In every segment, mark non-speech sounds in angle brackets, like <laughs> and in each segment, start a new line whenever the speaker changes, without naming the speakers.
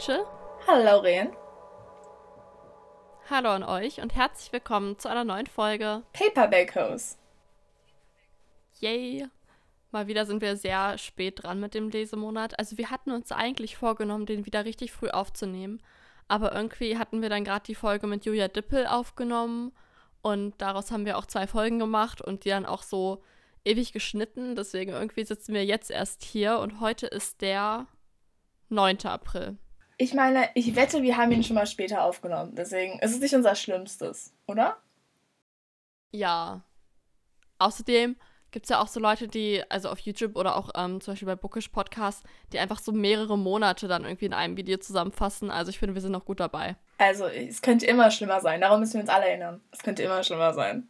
Hallo Rachel.
Hallo Lauren.
Hallo an euch und herzlich willkommen zu einer neuen Folge
Paperback Hose.
Yay! Mal wieder sind wir sehr spät dran mit dem Lesemonat. Also wir hatten uns eigentlich vorgenommen, den wieder richtig früh aufzunehmen. Aber irgendwie hatten wir dann gerade die Folge mit Julia Dippel aufgenommen und daraus haben wir auch zwei Folgen gemacht und die dann auch so ewig geschnitten. Deswegen irgendwie sitzen wir jetzt erst hier und heute ist der 9. April.
Ich meine, ich wette, wir haben ihn schon mal später aufgenommen. Deswegen ist es nicht unser Schlimmstes, oder?
Ja. Außerdem gibt es ja auch so Leute, die, also auf YouTube oder auch ähm, zum Beispiel bei Bookish Podcast, die einfach so mehrere Monate dann irgendwie in einem Video zusammenfassen. Also ich finde, wir sind noch gut dabei.
Also es könnte immer schlimmer sein. Darum müssen wir uns alle erinnern. Es könnte immer schlimmer sein.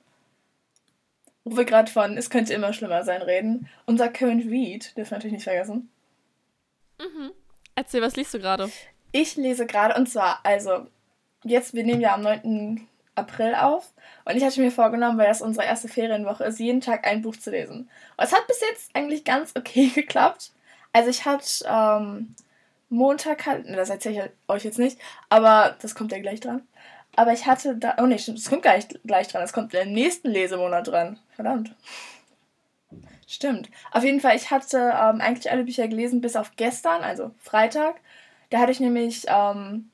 Wo wir gerade von es könnte immer schlimmer sein reden. Unser Current Read, dürfen wir natürlich nicht vergessen.
Mhm. Erzähl, was liest du gerade?
Ich lese gerade, und zwar, also, jetzt, wir nehmen ja am 9. April auf. Und ich hatte mir vorgenommen, weil das unsere erste Ferienwoche ist, jeden Tag ein Buch zu lesen. Und es hat bis jetzt eigentlich ganz okay <laughs> geklappt. Also ich hatte ähm, Montag, halt, das erzähle ich euch jetzt nicht, aber das kommt ja gleich dran. Aber ich hatte da, oh nee, das kommt gar nicht gleich dran, das kommt im nächsten Lesemonat dran. Verdammt. Stimmt. Auf jeden Fall, ich hatte ähm, eigentlich alle Bücher gelesen, bis auf gestern, also Freitag. Da hatte ich nämlich, ähm,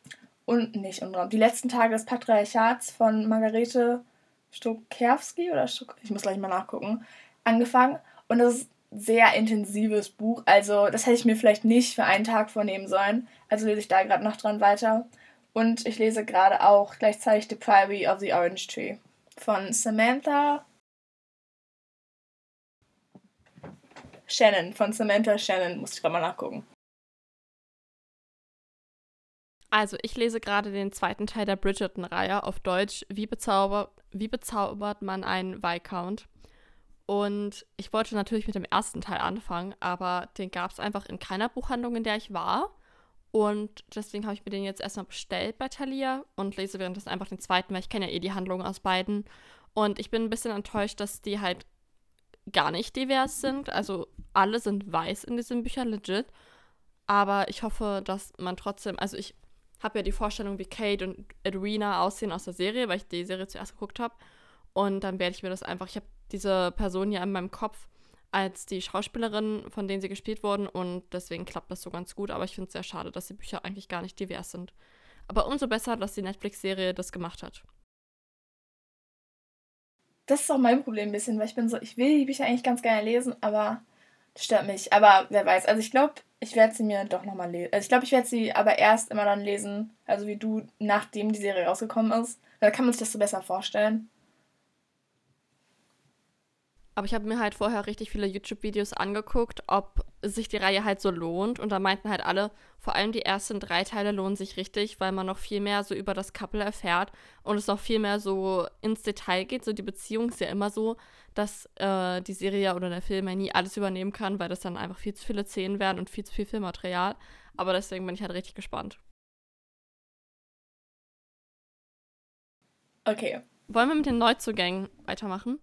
und nicht Unraum, die letzten Tage des Patriarchats von Margarete Stokerski oder Stok ich muss gleich mal nachgucken, angefangen. Und das ist ein sehr intensives Buch. Also, das hätte ich mir vielleicht nicht für einen Tag vornehmen sollen. Also lese ich da gerade noch dran weiter. Und ich lese gerade auch gleichzeitig The Priory of the Orange Tree von Samantha Shannon, von Samantha Shannon, muss ich gerade mal nachgucken.
Also, ich lese gerade den zweiten Teil der Bridgerton-Reihe auf Deutsch. Wie, bezauber wie bezaubert man einen Viscount? Und ich wollte natürlich mit dem ersten Teil anfangen, aber den gab es einfach in keiner Buchhandlung, in der ich war. Und deswegen habe ich mir den jetzt erstmal bestellt bei Thalia und lese währenddessen einfach den zweiten, weil ich kenne ja eh die Handlung aus beiden. Und ich bin ein bisschen enttäuscht, dass die halt gar nicht divers sind. Also alle sind weiß in diesen Büchern, legit. Aber ich hoffe, dass man trotzdem, also ich habe ja die Vorstellung, wie Kate und Edwina aussehen aus der Serie, weil ich die Serie zuerst geguckt habe. Und dann werde ich mir das einfach, ich habe diese Person ja in meinem Kopf als die Schauspielerin, von denen sie gespielt wurden. Und deswegen klappt das so ganz gut. Aber ich finde es sehr schade, dass die Bücher eigentlich gar nicht divers sind. Aber umso besser, dass die Netflix-Serie das gemacht hat.
Das ist auch mein Problem ein bisschen, weil ich bin so, ich will die Bücher eigentlich ganz gerne lesen, aber das stört mich. Aber wer weiß. Also ich glaube, ich werde sie mir doch nochmal lesen. Also ich glaube, ich werde sie aber erst immer dann lesen, also wie du, nachdem die Serie rausgekommen ist. Da kann man sich das so besser vorstellen.
Aber ich habe mir halt vorher richtig viele YouTube-Videos angeguckt, ob sich die Reihe halt so lohnt. Und da meinten halt alle, vor allem die ersten drei Teile lohnen sich richtig, weil man noch viel mehr so über das Couple erfährt und es noch viel mehr so ins Detail geht. So die Beziehung ist ja immer so, dass äh, die Serie oder der Film ja nie alles übernehmen kann, weil das dann einfach viel zu viele Szenen werden und viel zu viel Filmmaterial. Aber deswegen bin ich halt richtig gespannt.
Okay.
Wollen wir mit den Neuzugängen weitermachen?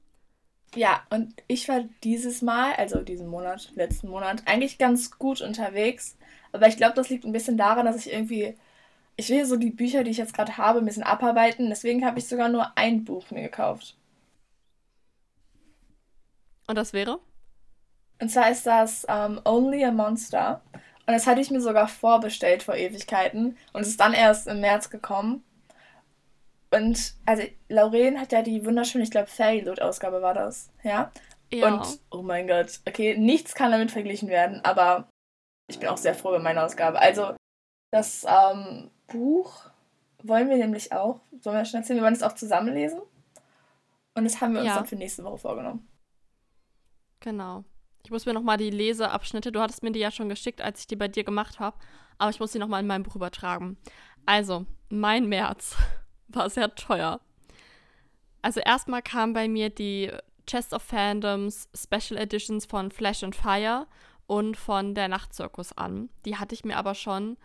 Ja, und ich war dieses Mal, also diesen Monat, letzten Monat, eigentlich ganz gut unterwegs. Aber ich glaube, das liegt ein bisschen daran, dass ich irgendwie, ich will so die Bücher, die ich jetzt gerade habe, ein bisschen abarbeiten. Deswegen habe ich sogar nur ein Buch mir gekauft.
Und das wäre?
Und zwar ist das um, Only a Monster. Und das hatte ich mir sogar vorbestellt vor Ewigkeiten. Und es ist dann erst im März gekommen. Und also Lauren hat ja die wunderschöne, ich glaube, Fairy-Loot-Ausgabe war das, ja? Ja. Und oh mein Gott, okay, nichts kann damit verglichen werden, aber ich bin auch sehr froh über meine Ausgabe. Also, das ähm, Buch wollen wir nämlich auch, sollen wir schon erzählen, wir wollen es auch zusammenlesen. Und das haben wir uns ja. dann für nächste Woche vorgenommen.
Genau. Ich muss mir nochmal die Leseabschnitte, du hattest mir die ja schon geschickt, als ich die bei dir gemacht habe, aber ich muss sie nochmal in mein Buch übertragen. Also, mein März war sehr teuer. Also erstmal kam bei mir die Chest of Fandoms Special Editions von Flash and Fire und von der Nachtzirkus an. Die hatte ich mir aber schon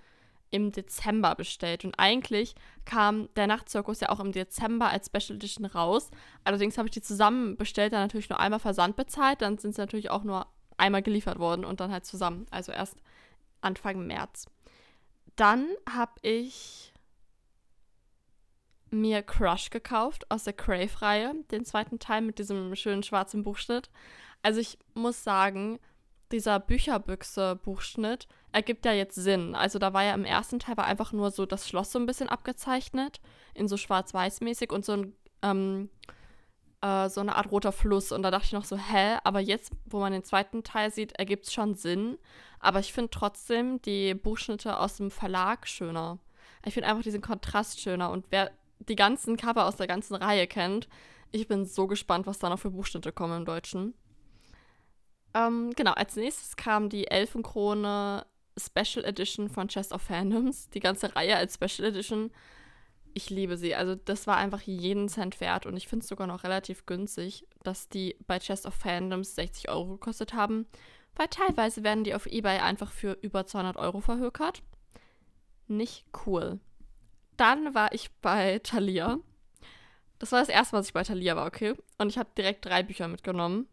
im Dezember bestellt. Und eigentlich kam der Nachtzirkus ja auch im Dezember als Special Edition raus. Allerdings habe ich die zusammen bestellt, dann natürlich nur einmal Versand bezahlt. Dann sind sie natürlich auch nur einmal geliefert worden und dann halt zusammen. Also erst Anfang März. Dann habe ich mir Crush gekauft aus der Crave-Reihe, den zweiten Teil mit diesem schönen schwarzen Buchschnitt. Also ich muss sagen, dieser Bücherbüchse-Buchschnitt ergibt ja jetzt Sinn. Also da war ja im ersten Teil war einfach nur so das Schloss so ein bisschen abgezeichnet, in so schwarz-weiß-mäßig und so ein ähm, äh, so eine Art roter Fluss. Und da dachte ich noch so, hä? Aber jetzt, wo man den zweiten Teil sieht, ergibt es schon Sinn. Aber ich finde trotzdem die Buchschnitte aus dem Verlag schöner. Ich finde einfach diesen Kontrast schöner. Und wer die ganzen Cover aus der ganzen Reihe kennt, ich bin so gespannt, was da noch für Buchschnitte kommen im Deutschen. Ähm, genau, als nächstes kam die Elfenkrone Special Edition von Chest of Fandoms. Die ganze Reihe als Special Edition ich liebe sie. Also das war einfach jeden Cent wert und ich finde es sogar noch relativ günstig, dass die bei Chest of Fandoms 60 Euro gekostet haben, weil teilweise werden die auf Ebay einfach für über 200 Euro verhökert. Nicht cool. Dann war ich bei Thalia. Das war das erste, was ich bei Thalia war, okay? Und ich habe direkt drei Bücher mitgenommen.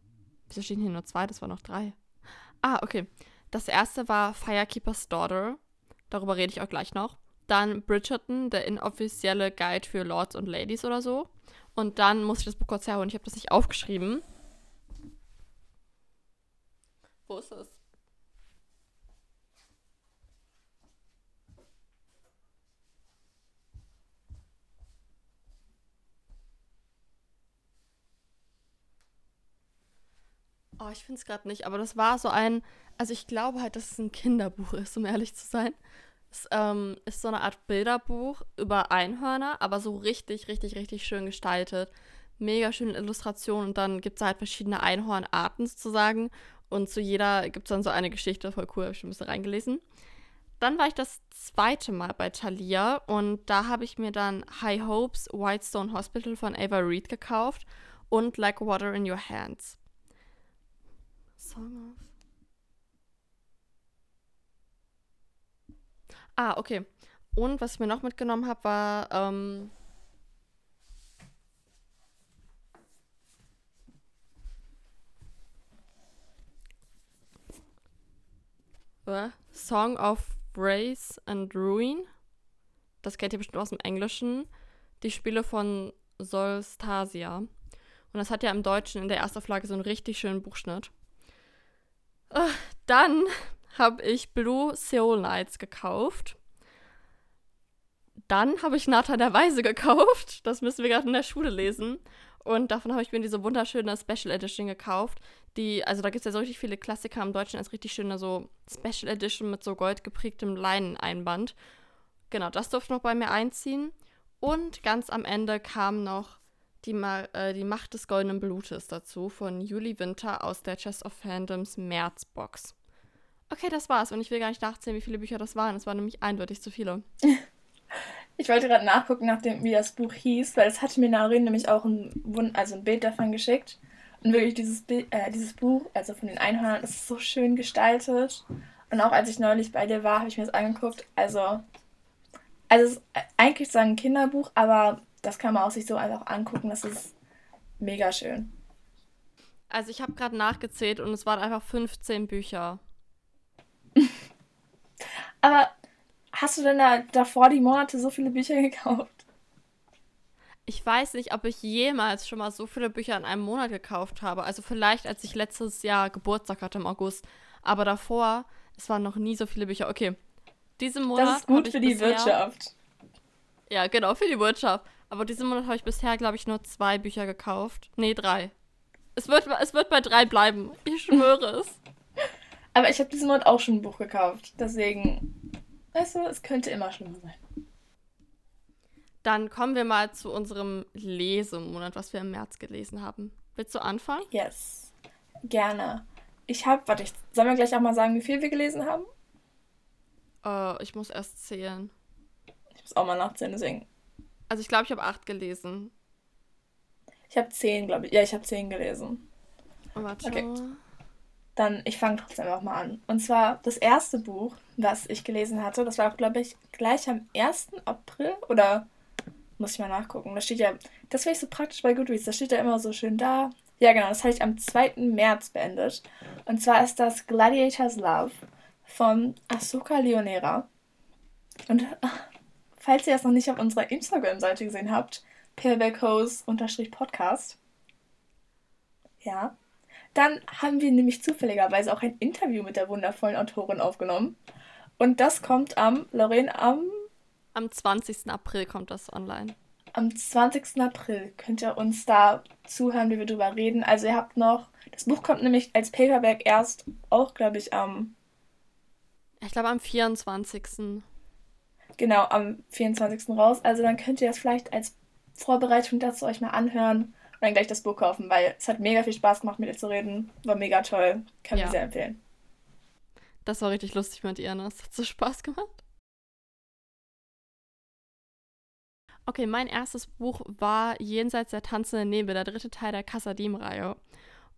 Wieso stehen hier nur zwei? Das waren noch drei. Ah, okay. Das erste war Firekeeper's Daughter. Darüber rede ich auch gleich noch. Dann Bridgerton, der inoffizielle Guide für Lords und Ladies oder so. Und dann muss ich das Buch kurz herholen. Ich habe das nicht aufgeschrieben. Wo ist es? Oh, ich finde es gerade nicht, aber das war so ein, also ich glaube halt, dass es ein Kinderbuch ist, um ehrlich zu sein. Es ähm, ist so eine Art Bilderbuch über Einhörner, aber so richtig, richtig, richtig schön gestaltet. Mega schöne Illustrationen und dann gibt es halt verschiedene Einhornarten sozusagen. Und zu jeder gibt es dann so eine Geschichte, voll cool, habe ich schon ein bisschen reingelesen. Dann war ich das zweite Mal bei Thalia und da habe ich mir dann High Hopes Whitestone Hospital von Ava Reed gekauft und Like Water in Your Hands. Song of Ah, okay. Und was ich mir noch mitgenommen habe, war ähm, Song of Race and Ruin. Das kennt ihr bestimmt aus dem Englischen. Die Spiele von Solstasia. Und das hat ja im Deutschen in der Erstauflage so einen richtig schönen Buchschnitt. Dann habe ich Blue Seoul Nights gekauft. Dann habe ich Nathan der Weise gekauft. Das müssen wir gerade in der Schule lesen. Und davon habe ich mir diese wunderschöne Special Edition gekauft. Die, also da gibt es ja so richtig viele Klassiker im Deutschen als richtig schöne so Special Edition mit so goldgeprägtem Leineneinband. Genau, das durfte noch bei mir einziehen. Und ganz am Ende kam noch die, Ma äh, die Macht des goldenen Blutes dazu von Juli Winter aus der Chest of Fandoms Märzbox. Okay, das war's. Und ich will gar nicht nachzählen, wie viele Bücher das waren. Es waren nämlich eindeutig zu viele. <laughs>
Ich wollte gerade nachgucken, nach dem, wie das Buch hieß, weil es hatte mir Narin nämlich auch ein, also ein Bild davon geschickt. Und wirklich dieses, äh, dieses Buch, also von den Einhörnern, ist so schön gestaltet. Und auch als ich neulich bei dir war, habe ich mir das angeguckt. Also, also es ist eigentlich so ein Kinderbuch, aber das kann man auch sich so einfach angucken. Das ist mega schön.
Also ich habe gerade nachgezählt und es waren einfach 15 Bücher. <laughs>
Aber hast du denn da davor die Monate so viele Bücher gekauft?
Ich weiß nicht, ob ich jemals schon mal so viele Bücher in einem Monat gekauft habe. Also vielleicht, als ich letztes Jahr Geburtstag hatte im August. Aber davor, es waren noch nie so viele Bücher. Okay, diesen Monat. Das ist gut für die Wirtschaft. Ja, genau, für die Wirtschaft. Aber diesen Monat habe ich bisher, glaube ich, nur zwei Bücher gekauft. Nee, drei. Es wird, es wird bei drei bleiben. Ich schwöre es. <laughs>
Aber ich habe diesen Monat auch schon ein Buch gekauft. Deswegen, weißt du, es könnte immer schlimmer sein.
Dann kommen wir mal zu unserem Lesemonat, was wir im März gelesen haben. Willst du anfangen?
Yes, gerne. Ich habe, warte, ich, sollen wir gleich auch mal sagen, wie viel wir gelesen haben?
Uh, ich muss erst zählen.
Ich muss auch mal nachzählen, deswegen.
Also ich glaube, ich habe acht gelesen.
Ich habe zehn, glaube ich. Ja, ich habe zehn gelesen. Warte. Okay. Dann, ich fange trotzdem auch mal an. Und zwar das erste Buch, was ich gelesen hatte, das war auch, glaube ich, gleich am 1. April oder muss ich mal nachgucken. Da steht ja, das finde ich so praktisch bei Goodreads, da steht ja immer so schön da. Ja, genau, das habe ich am 2. März beendet. Und zwar ist das Gladiator's Love von Asuka Leonera. Und falls ihr das noch nicht auf unserer Instagram-Seite gesehen habt, perbeckos-podcast, ja, dann haben wir nämlich zufälligerweise auch ein Interview mit der wundervollen Autorin aufgenommen. Und das kommt am, Lorraine, am...
Am 20. April kommt das online.
Am 20. April könnt ihr uns da zuhören, wie wir drüber reden. Also ihr habt noch... Das Buch kommt nämlich als Paperback erst auch, glaube ich, am...
Ich glaube am 24.
Genau, am 24. raus. Also dann könnt ihr das vielleicht als Vorbereitung dazu euch mal anhören und dann gleich das Buch kaufen, weil es hat mega viel Spaß gemacht, mit ihr zu reden. War mega toll. Kann ja. ich sehr empfehlen.
Das war richtig lustig mit ihr, ne? Es hat so Spaß gemacht. Okay, mein erstes Buch war Jenseits der tanzenden Nebel, der dritte Teil der Kassadim-Reihe.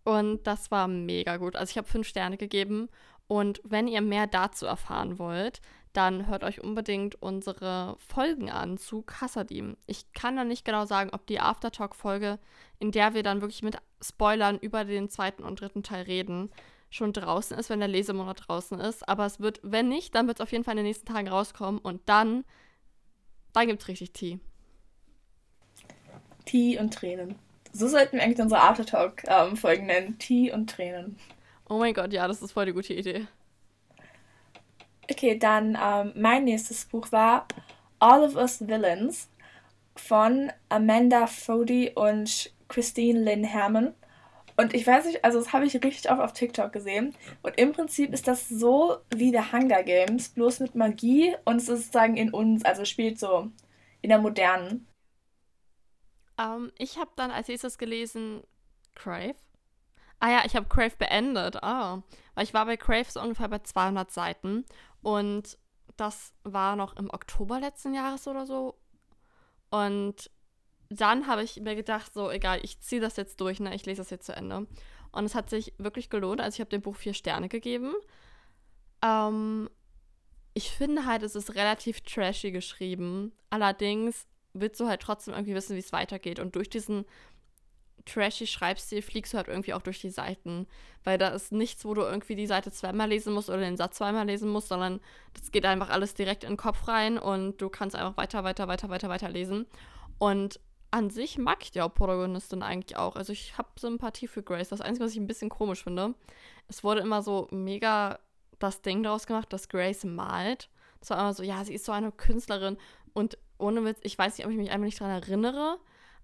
Und das war mega gut. Also ich habe fünf Sterne gegeben. Und wenn ihr mehr dazu erfahren wollt, dann hört euch unbedingt unsere Folgen an zu Kassadim. Ich kann noch nicht genau sagen, ob die Aftertalk-Folge, in der wir dann wirklich mit Spoilern über den zweiten und dritten Teil reden, schon draußen ist, wenn der Lesemonat draußen ist. Aber es wird, wenn nicht, dann wird es auf jeden Fall in den nächsten Tagen rauskommen und dann, dann gibt es richtig Tee.
Tee und Tränen. So sollten wir eigentlich unsere Aftertalk-Folgen ähm, nennen. Tee und Tränen.
Oh mein Gott, ja, das ist voll die gute Idee.
Okay, dann ähm, mein nächstes Buch war All of Us Villains von Amanda Fody und Christine Lynn Herman. Und ich weiß nicht, also das habe ich richtig oft auf TikTok gesehen. Und im Prinzip ist das so wie der Hunger Games, bloß mit Magie und es ist sozusagen in uns, also spielt so in der modernen.
Um, ähm, ich habe dann als nächstes gelesen Crave. Ah ja, ich habe Crave beendet. Ah, weil ich war bei Crave so ungefähr bei 200 Seiten und das war noch im Oktober letzten Jahres oder so. Und dann habe ich mir gedacht, so egal, ich ziehe das jetzt durch, ne? Ich lese das jetzt zu Ende. Und es hat sich wirklich gelohnt. Also ich habe dem Buch vier Sterne gegeben. Ähm, ich finde halt, es ist relativ trashy geschrieben. Allerdings willst du halt trotzdem irgendwie wissen, wie es weitergeht. Und durch diesen trashy Schreibstil fliegst du halt irgendwie auch durch die Seiten. Weil da ist nichts, wo du irgendwie die Seite zweimal lesen musst oder den Satz zweimal lesen musst, sondern das geht einfach alles direkt in den Kopf rein und du kannst einfach weiter, weiter, weiter, weiter, weiter lesen. Und an sich mag ich die Hauptprotagonistin eigentlich auch. Also ich habe Sympathie für Grace. Das Einzige, was ich ein bisschen komisch finde, es wurde immer so mega das Ding daraus gemacht, dass Grace malt. Es war immer so, ja, sie ist so eine Künstlerin. Und ohne Witz, ich weiß nicht, ob ich mich einfach nicht daran erinnere,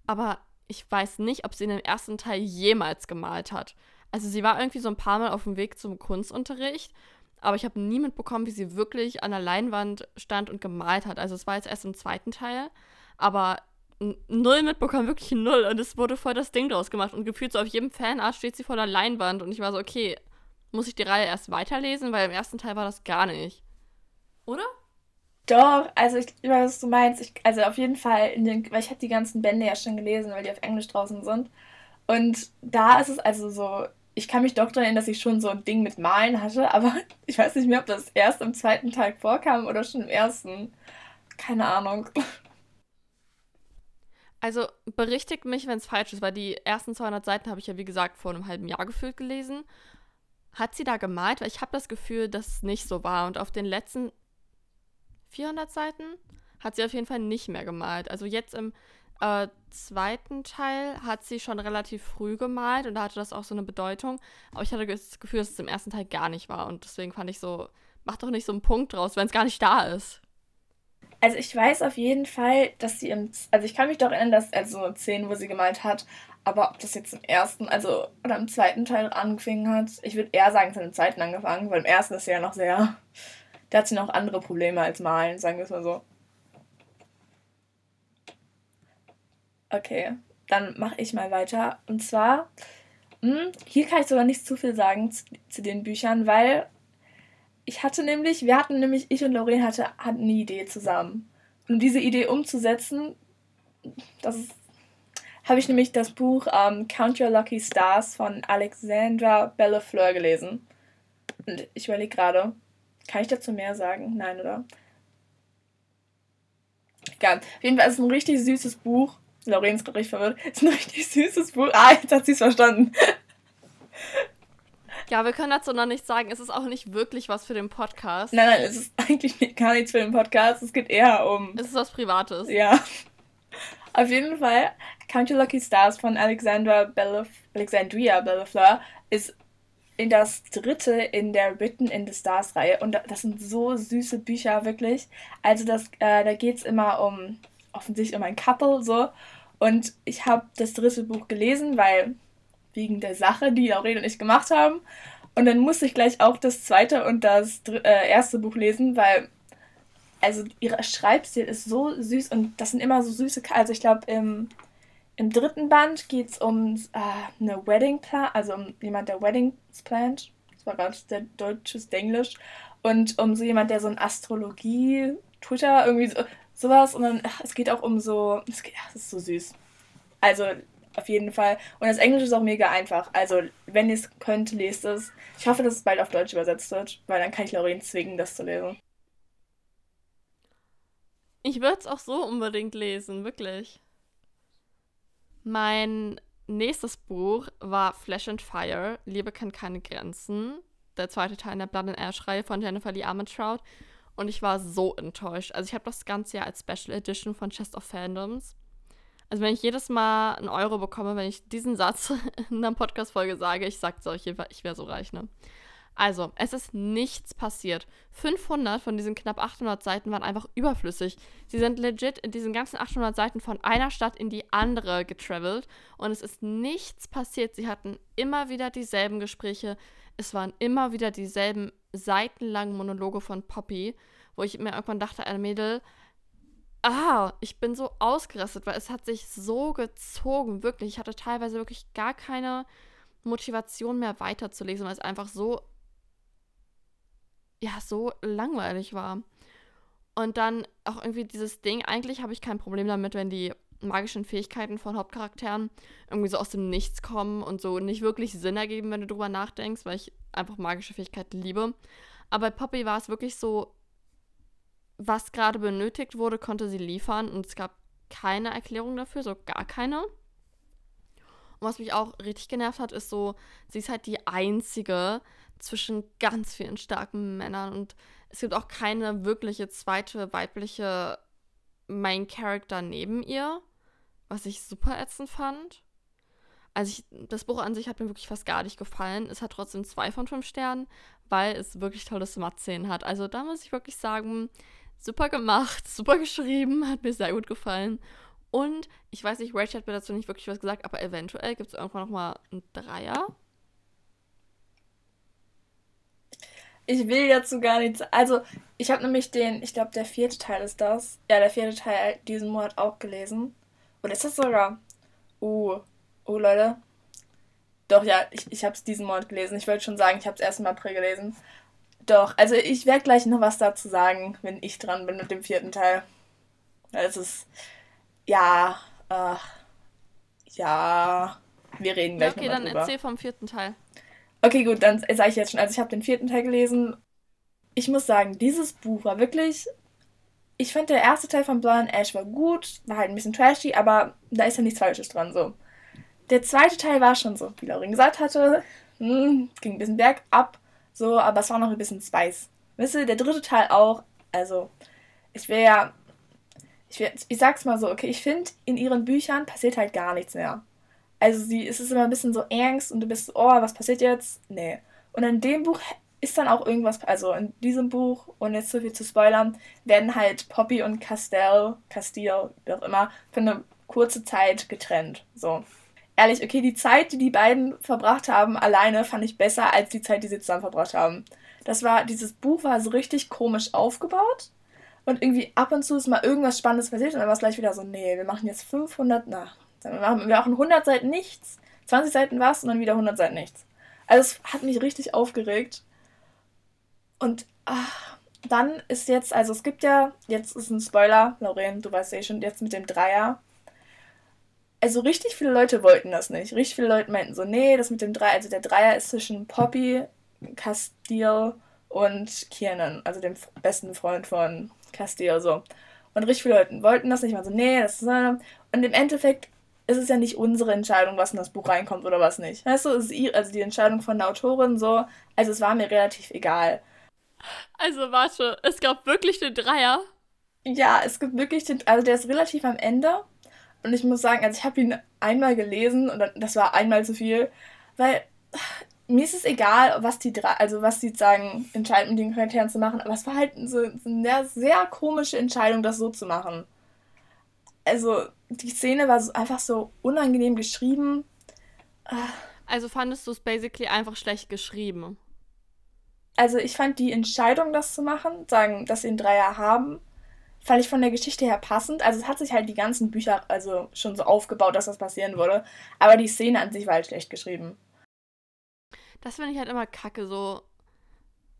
aber ich weiß nicht, ob sie in dem ersten Teil jemals gemalt hat. Also sie war irgendwie so ein paar Mal auf dem Weg zum Kunstunterricht, aber ich habe nie mitbekommen, wie sie wirklich an der Leinwand stand und gemalt hat. Also es war jetzt erst im zweiten Teil, aber null mitbekommen, wirklich null. Und es wurde voll das Ding draus gemacht. Und gefühlt so auf jedem Fanart steht sie vor der Leinwand. Und ich war so, okay, muss ich die Reihe erst weiterlesen? Weil im ersten Teil war das gar nicht. Oder?
Doch, also ich weiß, was du meinst. Ich, also auf jeden Fall, in den, weil ich habe die ganzen Bände ja schon gelesen, weil die auf Englisch draußen sind. Und da ist es also so, ich kann mich doch daran erinnern, dass ich schon so ein Ding mit Malen hatte, <laughs> aber ich weiß nicht mehr, ob das erst im zweiten Teil vorkam oder schon im ersten. Keine Ahnung.
Also berichtigt mich, wenn es falsch ist, weil die ersten 200 Seiten habe ich ja, wie gesagt, vor einem halben Jahr gefühlt gelesen. Hat sie da gemalt? Weil ich habe das Gefühl, dass es nicht so war. Und auf den letzten 400 Seiten hat sie auf jeden Fall nicht mehr gemalt. Also jetzt im äh, zweiten Teil hat sie schon relativ früh gemalt und da hatte das auch so eine Bedeutung. Aber ich hatte das Gefühl, dass es im ersten Teil gar nicht war. Und deswegen fand ich so, mach doch nicht so einen Punkt draus, wenn es gar nicht da ist.
Also ich weiß auf jeden Fall, dass sie im, also ich kann mich doch erinnern, dass also Szenen, wo sie gemalt hat, aber ob das jetzt im ersten, also oder im zweiten Teil angefangen hat, ich würde eher sagen, es hat im zweiten angefangen, weil im ersten ist sie ja noch sehr da hat sie noch andere Probleme als Malen, sagen wir es mal so. Okay, dann mache ich mal weiter. Und zwar, mh, hm, hier kann ich sogar nicht zu viel sagen zu, zu, den Büchern, weil ich hatte nämlich, wir hatten nämlich, ich und Lorraine hatte, hatten eine Idee zusammen. Um diese Idee umzusetzen, das habe ich nämlich das Buch ähm, Count Your Lucky Stars von Alexandra Bellefleur gelesen. Und ich überlege gerade, kann ich dazu mehr sagen? Nein, oder? Egal. Auf jeden Fall ist es ein richtig süßes Buch. Lorraine ist gerade richtig verwirrt. Es ist ein richtig süßes Buch. Ah, jetzt hat sie es verstanden. <laughs>
Ja, wir können dazu noch nichts sagen. Es ist auch nicht wirklich was für den Podcast.
Nein, nein, es ist <laughs> eigentlich gar nichts für den Podcast. Es geht eher um.
Es ist was Privates.
Ja. Auf jeden Fall, Count Your Lucky Stars von Alexandra Bellef Alexandria Bellefleur ist in das dritte in der Written in the Stars Reihe. Und das sind so süße Bücher, wirklich. Also das, äh, da geht es immer um, offensichtlich um ein Couple, so. Und ich habe das dritte Buch gelesen, weil wegen der Sache, die Aurel und ich gemacht haben. Und dann musste ich gleich auch das zweite und das äh, erste Buch lesen, weil also ihr Schreibstil ist so süß und das sind immer so süße. Also ich glaube im, im dritten Band geht es um äh, eine Wedding Plan, also um jemand, der Weddings plant. Das war gerade der deutsches Englisch und um so jemand, der so ein Astrologie Twitter irgendwie so, sowas und dann ach, es geht auch um so es, geht, ach, das ist so süß. Also auf jeden Fall. Und das Englisch ist auch mega einfach. Also, wenn ihr es könnt, lest es. Ich hoffe, dass es bald auf Deutsch übersetzt wird, weil dann kann ich Lauren zwingen, das zu lesen.
Ich würde es auch so unbedingt lesen, wirklich. Mein nächstes Buch war Flesh and Fire, Liebe kennt keine Grenzen. Der zweite Teil in der Blood and Ash-Reihe von Jennifer Lee Armentrout. Und ich war so enttäuscht. Also ich habe das Ganze ja als Special Edition von Chest of Fandoms also wenn ich jedes Mal einen Euro bekomme, wenn ich diesen Satz <laughs> in einer Podcast-Folge sage, ich sag's euch, ich wäre so reich, ne? Also, es ist nichts passiert. 500 von diesen knapp 800 Seiten waren einfach überflüssig. Sie sind legit in diesen ganzen 800 Seiten von einer Stadt in die andere getravelt und es ist nichts passiert. Sie hatten immer wieder dieselben Gespräche. Es waren immer wieder dieselben seitenlangen Monologe von Poppy, wo ich mir irgendwann dachte, ein Mädel, ah, ich bin so ausgerastet, weil es hat sich so gezogen, wirklich. Ich hatte teilweise wirklich gar keine Motivation mehr weiterzulesen, weil es einfach so, ja, so langweilig war. Und dann auch irgendwie dieses Ding, eigentlich habe ich kein Problem damit, wenn die magischen Fähigkeiten von Hauptcharakteren irgendwie so aus dem Nichts kommen und so nicht wirklich Sinn ergeben, wenn du drüber nachdenkst, weil ich einfach magische Fähigkeiten liebe. Aber bei Poppy war es wirklich so, was gerade benötigt wurde, konnte sie liefern und es gab keine Erklärung dafür, so gar keine. Und was mich auch richtig genervt hat, ist so, sie ist halt die einzige zwischen ganz vielen starken Männern und es gibt auch keine wirkliche zweite weibliche Main Character neben ihr, was ich super ätzend fand. Also ich, das Buch an sich hat mir wirklich fast gar nicht gefallen. Es hat trotzdem zwei von fünf Sternen, weil es wirklich tolle Smart-Szenen hat. Also da muss ich wirklich sagen, super gemacht, super geschrieben, hat mir sehr gut gefallen. Und ich weiß nicht, Rachel hat mir dazu nicht wirklich was gesagt, aber eventuell gibt es irgendwann nochmal einen Dreier.
Ich will dazu gar nichts. Also, ich habe nämlich den, ich glaube, der vierte Teil ist das. Ja, der vierte Teil diesen Monat auch gelesen. Oder ist das sogar? Uh, oh, Leute. Doch, ja, ich, ich habe es diesen Monat gelesen. Ich wollte schon sagen, ich habe es erst im April gelesen. Doch, also ich werde gleich noch was dazu sagen, wenn ich dran bin mit dem vierten Teil. Es ist. Ja. Äh, ja. Wir reden gleich ja,
okay, noch Okay, dann erzähl vom vierten Teil.
Okay, gut, dann sage ich jetzt schon. Also ich habe den vierten Teil gelesen. Ich muss sagen, dieses Buch war wirklich. Ich fand der erste Teil von Blood and Ash war gut, war halt ein bisschen trashy, aber da ist ja nichts Falsches dran so. Der zweite Teil war schon so, wie Laurin gesagt hatte, hm, ging ein bisschen bergab. So, aber es war noch ein bisschen Spice. Wisst ihr, der dritte Teil auch. Also, ich wäre ja. Ich, ich sag's mal so, okay, ich finde, in ihren Büchern passiert halt gar nichts mehr. Also, sie, es ist immer ein bisschen so Angst und du bist so, oh, was passiert jetzt? Nee. Und in dem Buch ist dann auch irgendwas, also in diesem Buch, ohne jetzt zu viel zu spoilern, werden halt Poppy und Castell, Castile, wie auch immer, für eine kurze Zeit getrennt. So ehrlich, okay, die Zeit, die die beiden verbracht haben, alleine fand ich besser als die Zeit, die sie zusammen verbracht haben. Das war, dieses Buch war so richtig komisch aufgebaut und irgendwie ab und zu ist mal irgendwas Spannendes passiert und dann war es gleich wieder so, nee, wir machen jetzt 500, na, wir machen, wir machen 100 Seiten nichts, 20 Seiten was und dann wieder 100 Seiten nichts. Also es hat mich richtig aufgeregt. Und ach, dann ist jetzt, also es gibt ja, jetzt ist ein Spoiler, Lauren, du weißt ja eh schon, jetzt mit dem Dreier also richtig viele Leute wollten das nicht. Richtig viele Leute meinten so, nee, das mit dem Dreier, also der Dreier ist zwischen Poppy, Castile und Kiernan, also dem besten Freund von Castile, so. Und richtig viele Leute wollten das nicht, mal so, nee, das ist, und im Endeffekt es ist ja nicht unsere Entscheidung, was in das Buch reinkommt oder was nicht. Weißt du, es ist also die Entscheidung von der Autorin so. Also es war mir relativ egal.
Also warte, es gab wirklich den Dreier?
Ja, es gibt wirklich den, also der ist relativ am Ende. Und ich muss sagen, also ich habe ihn einmal gelesen und das war einmal zu viel, weil mir ist es egal, was die drei, also was die sagen, entscheiden, mit den Charakteren zu machen, aber es war halt so, so eine sehr komische Entscheidung, das so zu machen. Also, die Szene war so, einfach so unangenehm geschrieben.
Also fandest du es basically einfach schlecht geschrieben?
Also, ich fand die Entscheidung, das zu machen, sagen, dass sie einen Dreier haben, fand ich von der Geschichte her passend. Also, es hat sich halt die ganzen Bücher also schon so aufgebaut, dass das passieren würde. Aber die Szene an sich war halt schlecht geschrieben.
Das finde ich halt immer kacke, so.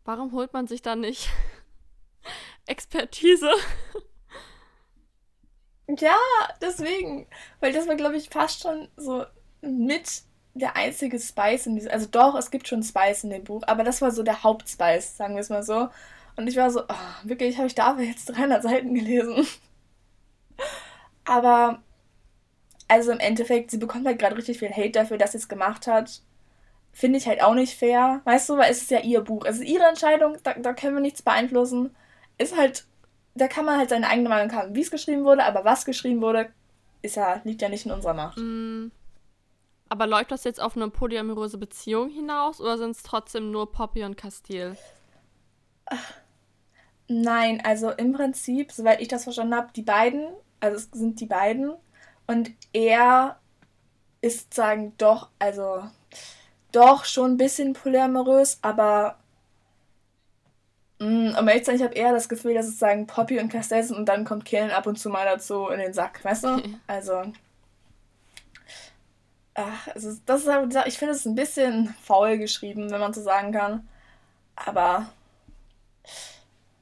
Warum holt man sich da nicht <laughs> Expertise?
Ja, deswegen. Weil das war, glaube ich, fast schon so mit der einzige Spice in diesem. Also doch, es gibt schon Spice in dem Buch, aber das war so der Hauptspice, sagen wir es mal so. Und ich war so, oh, wirklich, habe ich dafür jetzt 300 Seiten gelesen. <laughs> aber, also im Endeffekt, sie bekommt halt gerade richtig viel Hate dafür, dass sie es gemacht hat. Finde ich halt auch nicht fair. Weißt du, weil es ist ja ihr Buch. Es ist ihre Entscheidung, da, da können wir nichts beeinflussen. Ist halt, da kann man halt seine eigene Meinung haben, wie es geschrieben wurde, aber was geschrieben wurde, ist ja, liegt ja nicht in unserer Macht.
Mm. Aber läuft das jetzt auf eine polyamoröse Beziehung hinaus oder sind es trotzdem nur Poppy und Castile?
Nein, also im Prinzip, soweit ich das verstanden habe, die beiden, also es sind die beiden und er ist sagen doch, also doch schon ein bisschen polyamorös, aber mm, um ehrlich zu sein, ich habe eher das Gefühl, dass es sagen Poppy und Castell sind und dann kommt Killen ab und zu mal dazu in den Sack, weißt du? Also. Ach, also das ist, ich finde es ein bisschen faul geschrieben, wenn man so sagen kann. Aber.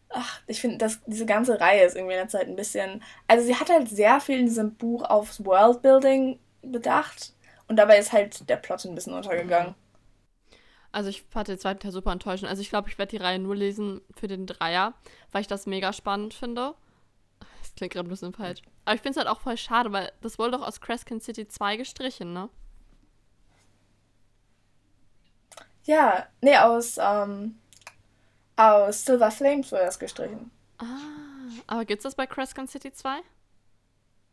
Ach, ich finde, diese ganze Reihe ist irgendwie in der Zeit ein bisschen. Also, sie hat halt sehr viel in diesem Buch aufs Worldbuilding bedacht. Und dabei ist halt der Plot ein bisschen untergegangen.
Also ich fand den zweiten Teil super enttäuschend. Also ich glaube, ich werde die Reihe nur lesen für den Dreier, weil ich das mega spannend finde. Das klingt gerade ein bisschen falsch. Aber ich finde es halt auch voll schade, weil das wurde doch aus Crescent City 2 gestrichen, ne?
Ja, nee, aus, ähm, aus Silver Flames wurde das gestrichen.
Ah, aber gibt's das bei Crescent City 2?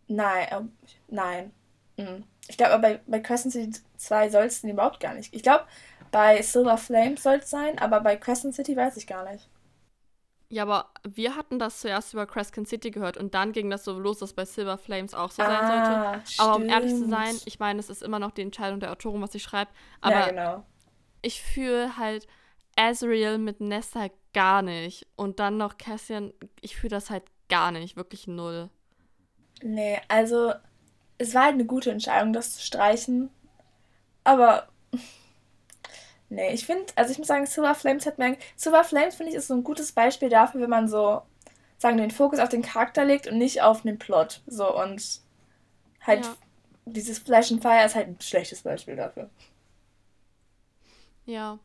Nein, äh, nein. Mhm. Ich glaube, bei, bei Crescent City 2 soll es überhaupt gar nicht. Ich glaube, bei Silver Flames soll es sein, aber bei Crescent City weiß ich gar nicht.
Ja, aber wir hatten das zuerst über Crescent City gehört und dann ging das so los, dass bei Silver Flames auch so ah, sein sollte. Stimmt. Aber um ehrlich zu sein, ich meine, es ist immer noch die Entscheidung der Autorin, was sie schreibt. Aber ja, genau. ich fühle halt Azriel mit Nesta gar nicht. Und dann noch Cassian, ich fühle das halt gar nicht, wirklich null.
Nee, also es war halt eine gute Entscheidung, das zu streichen. Aber Nee, ich finde, also ich muss sagen, Silver Flames hat mir. Silver Flames, finde ich, ist so ein gutes Beispiel dafür, wenn man so, sagen, den Fokus auf den Charakter legt und nicht auf den Plot. So und halt ja. dieses Flash and Fire ist halt ein schlechtes Beispiel dafür.
Ja.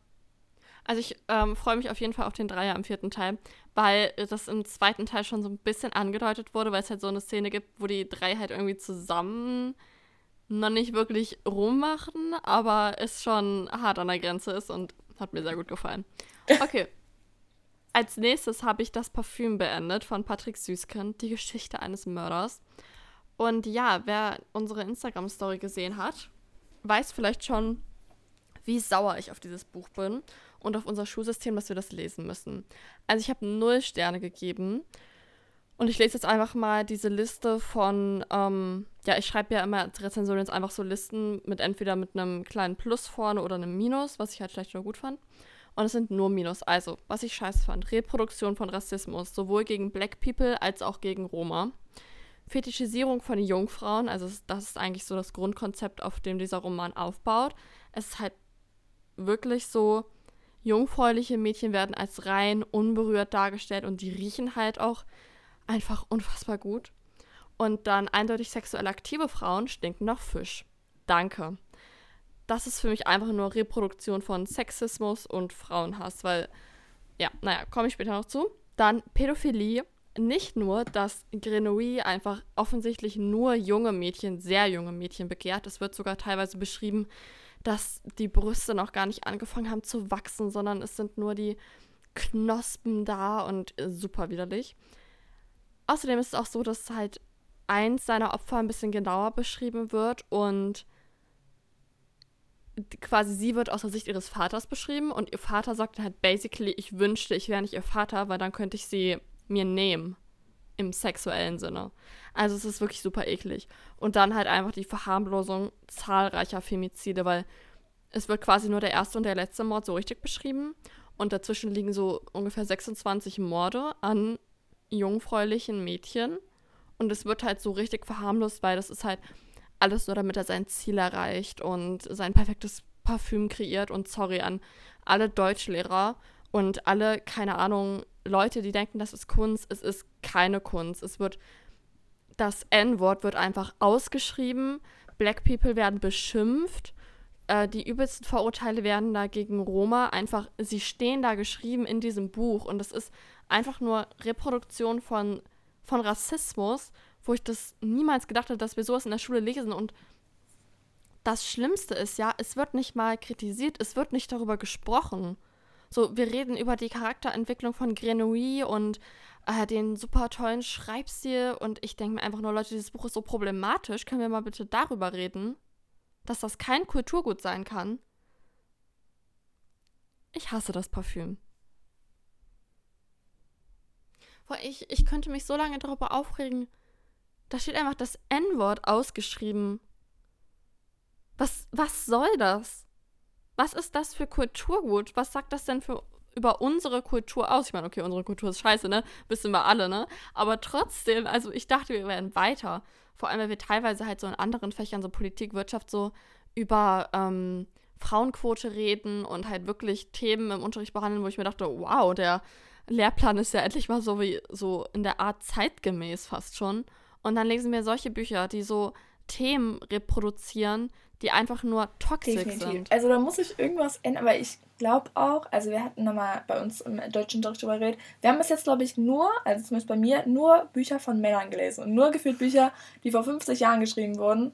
Also ich ähm, freue mich auf jeden Fall auf den Dreier im vierten Teil, weil das im zweiten Teil schon so ein bisschen angedeutet wurde, weil es halt so eine Szene gibt, wo die drei halt irgendwie zusammen noch nicht wirklich rummachen, aber es schon hart an der Grenze ist und hat mir sehr gut gefallen. Okay. <laughs> Als nächstes habe ich das Parfüm beendet von Patrick Süßkind, die Geschichte eines Mörders. Und ja, wer unsere Instagram-Story gesehen hat, weiß vielleicht schon, wie sauer ich auf dieses Buch bin und auf unser Schulsystem, dass wir das lesen müssen. Also ich habe null Sterne gegeben und ich lese jetzt einfach mal diese Liste von, ähm, ja, ich schreibe ja immer als Rezension jetzt einfach so Listen mit entweder mit einem kleinen Plus vorne oder einem Minus, was ich halt schlecht oder gut fand. Und es sind nur Minus. Also, was ich scheiße fand, Reproduktion von Rassismus, sowohl gegen Black People als auch gegen Roma. Fetischisierung von Jungfrauen, also das ist eigentlich so das Grundkonzept, auf dem dieser Roman aufbaut. Es ist halt wirklich so, jungfräuliche Mädchen werden als rein unberührt dargestellt und die riechen halt auch einfach unfassbar gut. Und dann eindeutig sexuell aktive Frauen stinken nach Fisch. Danke. Das ist für mich einfach nur Reproduktion von Sexismus und Frauenhass, weil, ja, naja, komme ich später noch zu. Dann Pädophilie, nicht nur, dass Grenouille einfach offensichtlich nur junge Mädchen, sehr junge Mädchen begehrt. Es wird sogar teilweise beschrieben, dass die Brüste noch gar nicht angefangen haben zu wachsen, sondern es sind nur die Knospen da und äh, super widerlich. Außerdem ist es auch so, dass halt eins seiner Opfer ein bisschen genauer beschrieben wird und quasi sie wird aus der Sicht ihres Vaters beschrieben und ihr Vater sagt halt basically, ich wünschte, ich wäre nicht ihr Vater, weil dann könnte ich sie mir nehmen. Im sexuellen Sinne. Also es ist wirklich super eklig. Und dann halt einfach die Verharmlosung zahlreicher Femizide, weil es wird quasi nur der erste und der letzte Mord so richtig beschrieben. Und dazwischen liegen so ungefähr 26 Morde an jungfräulichen Mädchen. Und es wird halt so richtig verharmlost, weil das ist halt alles nur, damit er sein Ziel erreicht und sein perfektes Parfüm kreiert. Und sorry an alle Deutschlehrer und alle, keine Ahnung, Leute, die denken, das ist Kunst. Es ist keine Kunst. Es wird, das N-Wort wird einfach ausgeschrieben. Black People werden beschimpft. Äh, die übelsten Vorurteile werden da gegen Roma einfach, sie stehen da geschrieben in diesem Buch und es ist einfach nur Reproduktion von, von Rassismus, wo ich das niemals gedacht hätte, dass wir sowas in der Schule lesen und das Schlimmste ist ja, es wird nicht mal kritisiert, es wird nicht darüber gesprochen. So, wir reden über die Charakterentwicklung von Grenouille und äh, den super tollen Schreibstil und ich denke mir einfach nur, Leute, dieses Buch ist so problematisch, können wir mal bitte darüber reden? Dass das kein Kulturgut sein kann? Ich hasse das Parfüm. Ich, ich könnte mich so lange darüber aufregen. Da steht einfach das N-Wort ausgeschrieben. Was, was soll das? Was ist das für Kulturgut? Was sagt das denn für über unsere Kultur aus? Ich meine, okay, unsere Kultur ist scheiße, ne? Wissen wir alle, ne? Aber trotzdem, also ich dachte, wir wären weiter. Vor allem, weil wir teilweise halt so in anderen Fächern, so Politik, Wirtschaft, so über ähm, Frauenquote reden und halt wirklich Themen im Unterricht behandeln, wo ich mir dachte, wow, der Lehrplan ist ja endlich mal so wie so in der Art zeitgemäß fast schon. Und dann lesen wir solche Bücher, die so Themen reproduzieren, die einfach nur toxisch sind.
Also da muss ich irgendwas ändern, aber ich glaube auch, also wir hatten nochmal bei uns im deutschen Unterricht darüber geredet, wir haben bis jetzt, glaube ich, nur, also zumindest bei mir, nur Bücher von Männern gelesen und nur gefühlt Bücher, die vor 50 Jahren geschrieben wurden.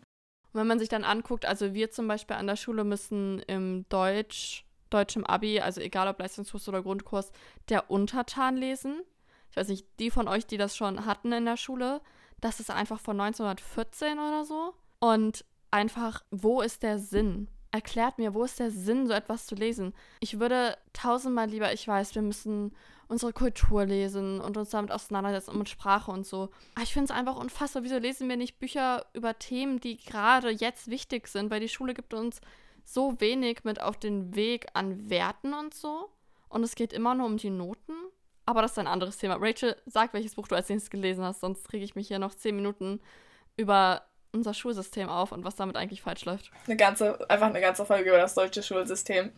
Und wenn man sich dann anguckt, also wir zum Beispiel an der Schule müssen im Deutsch deutschem Abi, also egal ob Leistungskurs oder Grundkurs, der Untertan lesen. Ich weiß nicht, die von euch, die das schon hatten in der Schule, das ist einfach von 1914 oder so. Und einfach, wo ist der Sinn? Erklärt mir, wo ist der Sinn, so etwas zu lesen? Ich würde tausendmal lieber, ich weiß, wir müssen unsere Kultur lesen und uns damit auseinandersetzen und mit Sprache und so. Aber ich finde es einfach unfassbar. Wieso lesen wir nicht Bücher über Themen, die gerade jetzt wichtig sind? Weil die Schule gibt uns so wenig mit auf den Weg an Werten und so. Und es geht immer nur um die Noten. Aber das ist ein anderes Thema. Rachel, sag, welches Buch du als nächstes gelesen hast, sonst kriege ich mich hier noch zehn Minuten über unser Schulsystem auf und was damit eigentlich falsch läuft.
Eine ganze, einfach eine ganze Folge über das deutsche Schulsystem.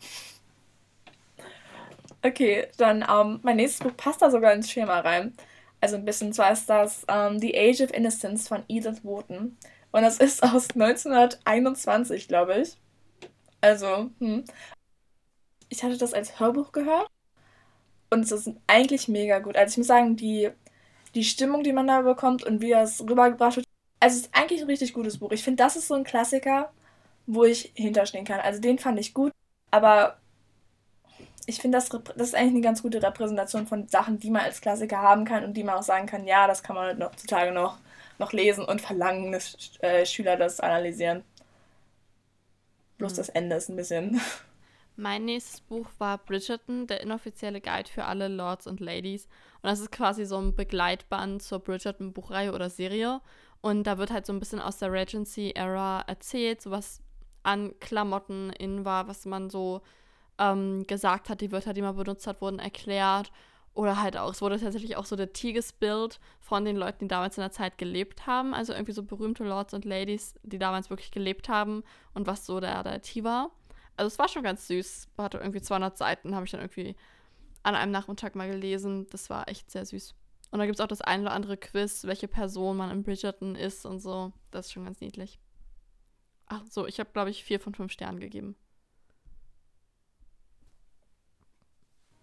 Okay, dann ähm, mein nächstes Buch passt da sogar ins Schema rein. Also ein bisschen, zwar ist das ähm, The Age of Innocence von Edith Wharton. Und das ist aus 1921, glaube ich. Also, hm. Ich hatte das als Hörbuch gehört und es ist eigentlich mega gut. Also ich muss sagen, die, die Stimmung, die man da bekommt und wie das rübergebracht wird, also es ist eigentlich ein richtig gutes Buch. Ich finde, das ist so ein Klassiker, wo ich hinterstehen kann. Also den fand ich gut, aber ich finde, das, das ist eigentlich eine ganz gute Repräsentation von Sachen, die man als Klassiker haben kann und die man auch sagen kann, ja, das kann man heutzutage noch, noch lesen und verlangen, dass äh, Schüler das analysieren. Bloß mhm. das Ende ist ein bisschen. <laughs>
Mein nächstes Buch war Bridgerton, der inoffizielle Guide für alle Lords und Ladies. Und das ist quasi so ein Begleitband zur Bridgerton-Buchreihe oder Serie. Und da wird halt so ein bisschen aus der Regency-Era erzählt, so was an Klamotten in war, was man so ähm, gesagt hat, die Wörter, die man benutzt hat, wurden erklärt. Oder halt auch, es wurde tatsächlich auch so der Tigesbild von den Leuten, die damals in der Zeit gelebt haben. Also irgendwie so berühmte Lords und Ladies, die damals wirklich gelebt haben und was so der, der Tee war. Also es war schon ganz süß. Hatte irgendwie 200 Seiten, habe ich dann irgendwie an einem Nachmittag mal gelesen. Das war echt sehr süß. Und da gibt es auch das ein oder andere Quiz, welche Person man in Bridgerton ist und so. Das ist schon ganz niedlich. Ach so, ich habe, glaube ich, vier von fünf Sternen gegeben.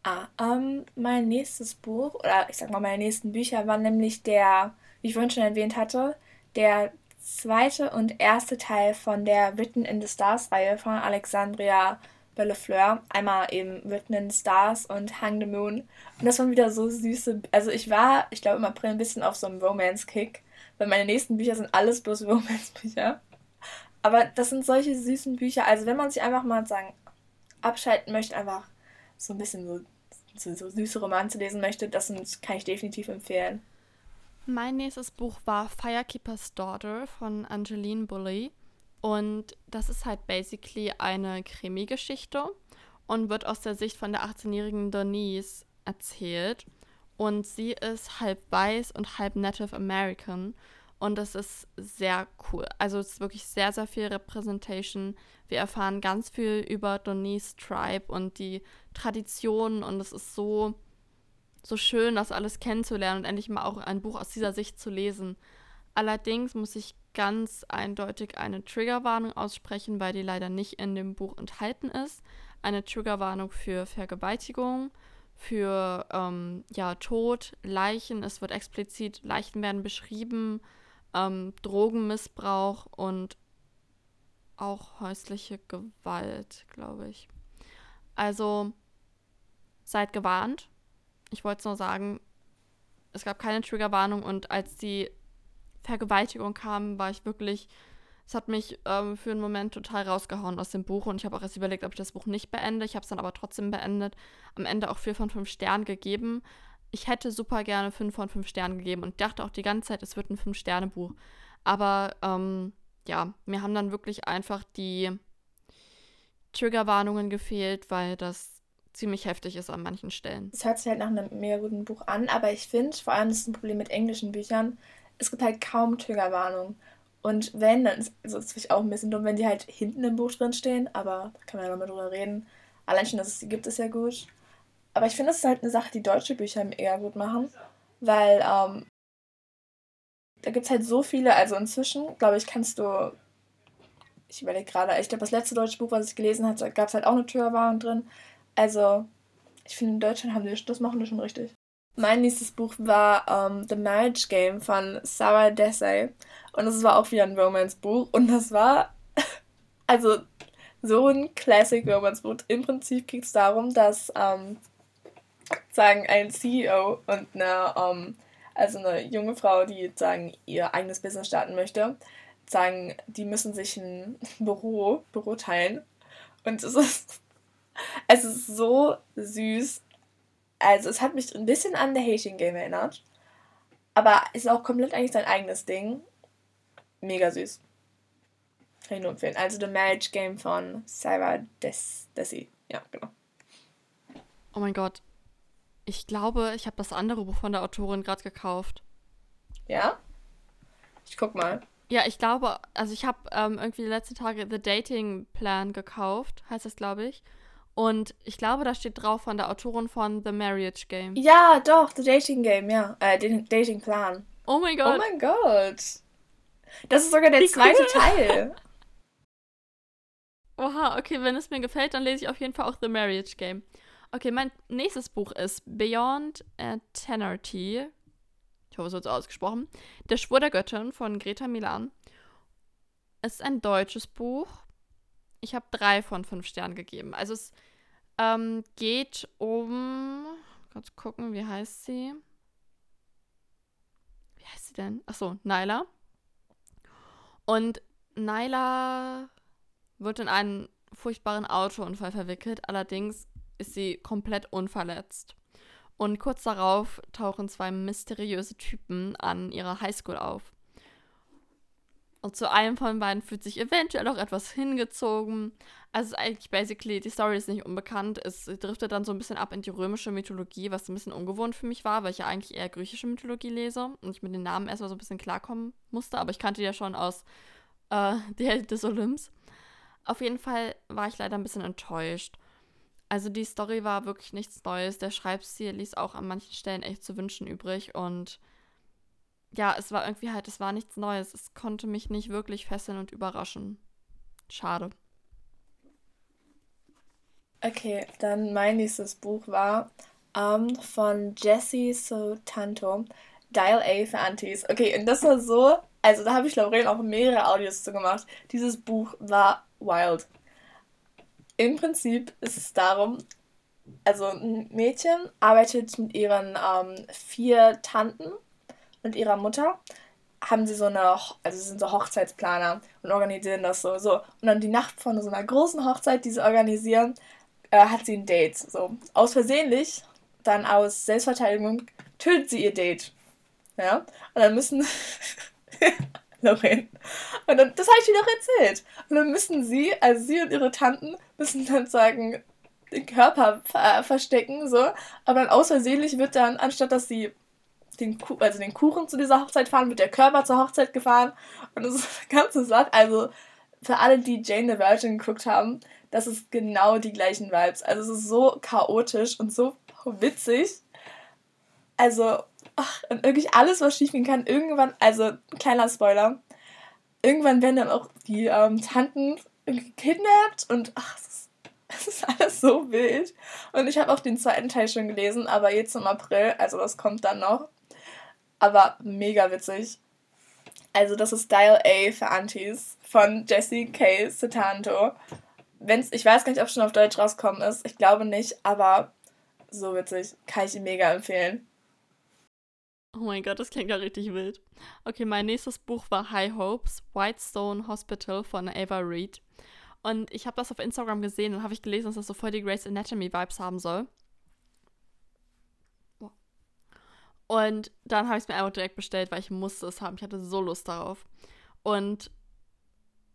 Ah, ähm, mein nächstes Buch, oder ich sag mal, meine nächsten Bücher waren nämlich der, wie ich vorhin schon erwähnt hatte, der zweite und erste Teil von der Written in the Stars Reihe von Alexandria Bellefleur. Einmal eben Written Stars und Hang the Moon. Und das waren wieder so süße. Also ich war, ich glaube, im April ein bisschen auf so einem Romance-Kick, weil meine nächsten Bücher sind alles bloß <laughs> Romance-Bücher. Aber das sind solche süßen Bücher. Also wenn man sich einfach mal sagen, abschalten möchte, einfach so ein bisschen so, so, so süße Romanze lesen möchte, das sind, kann ich definitiv empfehlen.
Mein nächstes Buch war Firekeeper's Daughter von Angeline Bully. Und das ist halt basically eine Krimi-Geschichte und wird aus der Sicht von der 18-jährigen Denise erzählt. Und sie ist halb weiß und halb Native American. Und das ist sehr cool. Also es ist wirklich sehr, sehr viel Representation. Wir erfahren ganz viel über Denise Tribe und die Traditionen. Und es ist so, so schön, das alles kennenzulernen und endlich mal auch ein Buch aus dieser Sicht zu lesen. Allerdings muss ich ganz eindeutig eine Triggerwarnung aussprechen, weil die leider nicht in dem Buch enthalten ist. Eine Triggerwarnung für Vergewaltigung, für ähm, ja, Tod, Leichen. Es wird explizit, Leichen werden beschrieben, ähm, Drogenmissbrauch und auch häusliche Gewalt, glaube ich. Also seid gewarnt. Ich wollte es nur sagen, es gab keine Triggerwarnung und als die Vergewaltigung kam, war ich wirklich, es hat mich ähm, für einen Moment total rausgehauen aus dem Buch und ich habe auch erst überlegt, ob ich das Buch nicht beende. Ich habe es dann aber trotzdem beendet. Am Ende auch 4 von 5 Sternen gegeben. Ich hätte super gerne 5 von 5 Sternen gegeben und dachte auch die ganze Zeit, es wird ein 5-Sterne-Buch. Aber ähm, ja, mir haben dann wirklich einfach die Triggerwarnungen gefehlt, weil das ziemlich heftig ist an manchen Stellen.
Es hört sich halt nach einem mega guten Buch an, aber ich finde, vor allem ist es ein Problem mit englischen Büchern, es gibt halt kaum Triggerwarnung. Und wenn, dann ist also es vielleicht auch ein bisschen dumm, wenn die halt hinten im Buch drin stehen, aber da kann man ja nochmal drüber reden. Allein schon, dass es die gibt, ist ja gut. Aber ich finde, das ist halt eine Sache, die deutsche Bücher eher gut machen, weil ähm, da gibt es halt so viele, also inzwischen, glaube ich, kannst du, ich überlege gerade, ich glaube, das letzte deutsche Buch, was ich gelesen hatte, gab es halt auch eine Triggerwarnung drin. Also, ich finde, in Deutschland haben die, das machen die schon richtig. Mein nächstes Buch war um, ähm, The Marriage Game von Sarah Desai. Und das war auch wieder ein Romance-Buch. Und das war, <laughs> also, so ein Classic Romance-Buch. Im Prinzip geht es darum, dass, ähm, sagen, ein CEO und eine, ähm, also eine junge Frau, die, sagen, ihr eigenes Business starten möchte, sagen, die müssen sich ein <laughs> Büro, Büro teilen. Und es ist, <laughs> es ist so süß also es hat mich ein bisschen an The Hating Game erinnert. Aber ist auch komplett eigentlich sein eigenes Ding. Mega süß. Kann ich nur empfehlen. Also The Marriage Game von Sarah Des Desi. Ja, genau.
Oh mein Gott. Ich glaube, ich habe das andere Buch von der Autorin gerade gekauft.
Ja? Ich guck mal.
Ja, ich glaube, also ich habe ähm, irgendwie die letzten Tage The Dating Plan gekauft, heißt das, glaube ich. Und ich glaube, da steht drauf von der Autorin von The Marriage Game.
Ja, doch, The Dating Game, ja. Äh, den Dating Plan.
Oh mein Gott.
Oh mein Gott. Das ist sogar der Wie zweite cool. Teil. <laughs>
Oha, okay, wenn es mir gefällt, dann lese ich auf jeden Fall auch The Marriage Game. Okay, mein nächstes Buch ist Beyond Eternity. Ich hoffe, es wird so ausgesprochen. Der Schwur der Göttin von Greta Milan. Es ist ein deutsches Buch. Ich habe drei von fünf Sternen gegeben. Also es ähm, geht um. Kurz gucken, wie heißt sie? Wie heißt sie denn? Achso, Nyla. Und Nyla wird in einen furchtbaren Autounfall verwickelt. Allerdings ist sie komplett unverletzt. Und kurz darauf tauchen zwei mysteriöse Typen an ihrer Highschool auf. Und zu einem von beiden fühlt sich eventuell auch etwas hingezogen. Also eigentlich basically, die Story ist nicht unbekannt. Es driftet dann so ein bisschen ab in die römische Mythologie, was ein bisschen ungewohnt für mich war, weil ich ja eigentlich eher griechische Mythologie lese und ich mit den Namen erstmal so ein bisschen klarkommen musste. Aber ich kannte die ja schon aus äh, <laughs> Die Held des Olymps. Auf jeden Fall war ich leider ein bisschen enttäuscht. Also die Story war wirklich nichts Neues. Der Schreibstil ließ auch an manchen Stellen echt zu wünschen übrig und ja, es war irgendwie halt, es war nichts Neues. Es konnte mich nicht wirklich fesseln und überraschen. Schade.
Okay, dann mein nächstes Buch war ähm, von Jesse Sotanto, Dial A für Antis. Okay, und das war so, also da habe ich Lauren auch mehrere Audios zu gemacht. Dieses Buch war wild. Im Prinzip ist es darum, also ein Mädchen arbeitet mit ihren ähm, vier Tanten und ihrer Mutter haben sie so eine, also sie sind so Hochzeitsplaner und organisieren das so, so. Und dann die Nacht von so einer großen Hochzeit, die sie organisieren, äh, hat sie ein Date. So. Aus Versehentlich, dann aus Selbstverteidigung, tötet sie ihr Date. Ja. Und dann müssen. <laughs> Lorraine. Und dann, das habe ich dir doch erzählt. Und dann müssen sie, also sie und ihre Tanten, müssen dann sagen, den Körper ver verstecken, so. Aber dann aus Versehentlich wird dann, anstatt dass sie den, also den Kuchen zu dieser Hochzeit fahren, wird der Körper zur Hochzeit gefahren. Und das ist eine ganze Sache. Also für alle, die Jane the Virgin geguckt haben, das ist genau die gleichen Vibes. Also es ist so chaotisch und so witzig. Also, ach, und wirklich alles, was schiefgehen kann, irgendwann, also kleiner Spoiler, irgendwann werden dann auch die ähm, Tanten gekidnappt und ach, es ist <laughs> alles so wild. Und ich habe auch den zweiten Teil schon gelesen, aber jetzt im April, also das kommt dann noch. Aber mega witzig. Also das ist Dial A für Antis von Jesse K. Setanto wenn's, ich weiß gar nicht, ob es schon auf Deutsch rauskommen ist. Ich glaube nicht, aber so witzig. Kann ich ihm mega empfehlen.
Oh mein Gott, das klingt ja richtig wild. Okay, mein nächstes Buch war High Hopes, Whitestone Hospital von Ava Reed. Und ich habe das auf Instagram gesehen und habe ich gelesen, dass das so voll die Grace Anatomy Vibes haben soll. Und dann habe ich es mir einfach direkt bestellt, weil ich musste es haben. Ich hatte so Lust darauf. Und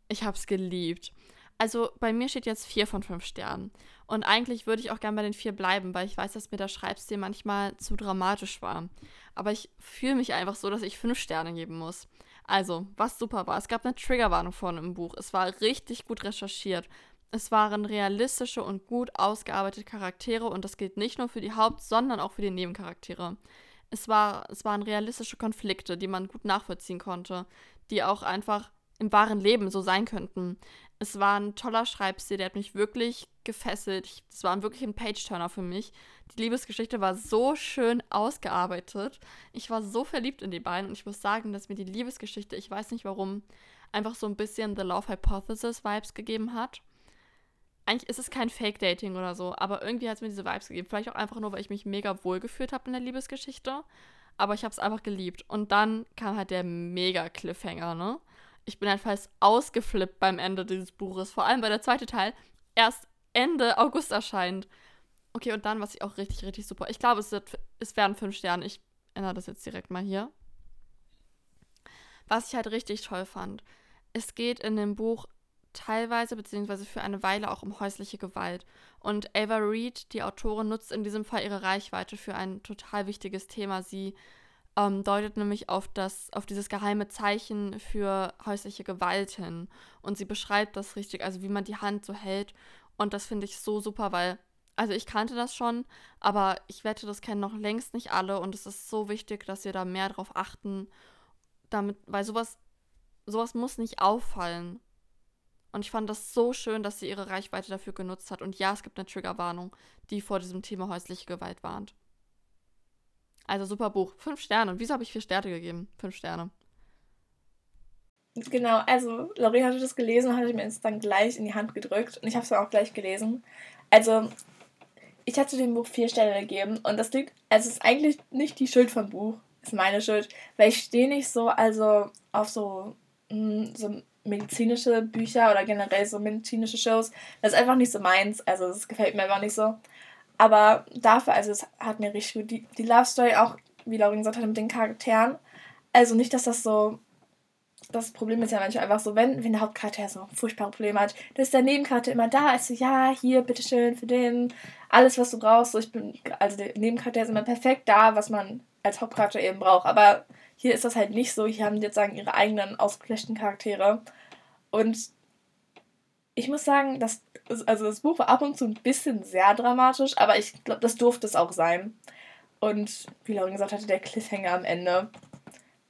ich habe es geliebt. Also bei mir steht jetzt vier von fünf Sternen. Und eigentlich würde ich auch gerne bei den vier bleiben, weil ich weiß, dass mir der Schreibstil manchmal zu dramatisch war. Aber ich fühle mich einfach so, dass ich fünf Sterne geben muss. Also, was super war, es gab eine Triggerwarnung vorne im Buch. Es war richtig gut recherchiert. Es waren realistische und gut ausgearbeitete Charaktere und das gilt nicht nur für die Haupt-, sondern auch für die Nebencharaktere. Es, war, es waren realistische Konflikte, die man gut nachvollziehen konnte, die auch einfach im wahren Leben so sein könnten. Es war ein toller Schreibstil, der hat mich wirklich gefesselt. Es war wirklich ein Page-Turner für mich. Die Liebesgeschichte war so schön ausgearbeitet. Ich war so verliebt in die beiden und ich muss sagen, dass mir die Liebesgeschichte, ich weiß nicht warum, einfach so ein bisschen The Love Hypothesis Vibes gegeben hat. Eigentlich ist es kein Fake-Dating oder so, aber irgendwie hat es mir diese Vibes gegeben. Vielleicht auch einfach nur, weil ich mich mega wohl gefühlt habe in der Liebesgeschichte. Aber ich habe es einfach geliebt. Und dann kam halt der mega Cliffhanger, ne? ich bin einfach ausgeflippt beim Ende dieses Buches. Vor allem, weil der zweite Teil erst Ende August erscheint. Okay, und dann, was ich auch richtig, richtig super. Ich glaube, es, es werden fünf Sterne. Ich ändere das jetzt direkt mal hier. Was ich halt richtig toll fand. Es geht in dem Buch teilweise beziehungsweise für eine Weile auch um häusliche Gewalt. Und Ava Reed, die Autorin, nutzt in diesem Fall ihre Reichweite für ein total wichtiges Thema. Sie ähm, deutet nämlich auf, das, auf dieses geheime Zeichen für häusliche Gewalt hin. Und sie beschreibt das richtig, also wie man die Hand so hält. Und das finde ich so super, weil, also ich kannte das schon, aber ich wette, das kennen noch längst nicht alle. Und es ist so wichtig, dass wir da mehr drauf achten, damit, weil sowas, sowas muss nicht auffallen. Und ich fand das so schön, dass sie ihre Reichweite dafür genutzt hat. Und ja, es gibt eine Triggerwarnung, die vor diesem Thema häusliche Gewalt warnt. Also super Buch. Fünf Sterne. Und wieso habe ich vier Sterne gegeben? Fünf Sterne.
Genau, also Laurie hatte das gelesen und hatte mir es dann gleich in die Hand gedrückt. Und ich habe es dann auch gleich gelesen. Also, ich hatte dem Buch vier Sterne gegeben. Und das liegt, also es ist eigentlich nicht die Schuld vom Buch. Ist meine Schuld. Weil ich stehe nicht so, also auf so, mh, hm, so medizinische Bücher oder generell so medizinische Shows. Das ist einfach nicht so meins. Also, das gefällt mir einfach nicht so. Aber dafür, also es hat mir richtig gut. Die, die Love Story auch, wie Laurin gesagt hat, mit den Charakteren. Also nicht, dass das so. Das Problem ist ja manchmal einfach so, wenn, wenn der Hauptcharakter so furchtbare Probleme hat, dann ist der Nebencharakter immer da, ist so, ja, hier, bitteschön, für den, alles, was du brauchst. So, ich bin, also der Nebencharakter ist immer perfekt da, was man als Hauptcharakter eben braucht. Aber hier ist das halt nicht so. Hier haben die jetzt sagen ihre eigenen ausgeflechten Charaktere. Und ich muss sagen, dass also das Buch war ab und zu ein bisschen sehr dramatisch, aber ich glaube, das durfte es auch sein. Und wie Lauren gesagt hatte, der Cliffhanger am Ende.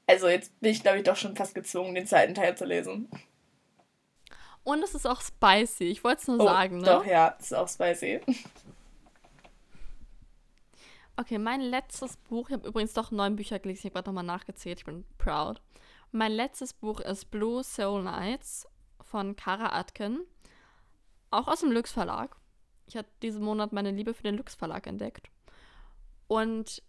Also jetzt bin ich, glaube ich, doch schon fast gezwungen, den zweiten Teil zu lesen.
Und es ist auch spicy. Ich wollte es nur
oh,
sagen, ne?
Doch, ja, es ist auch spicy. <laughs>
Okay, mein letztes Buch, ich habe übrigens doch neun Bücher gelesen, ich habe gerade nochmal nachgezählt, ich bin proud. Mein letztes Buch ist Blue Soul Nights von Kara Atkin, auch aus dem Lux Verlag. Ich habe diesen Monat meine Liebe für den Lux Verlag entdeckt. Und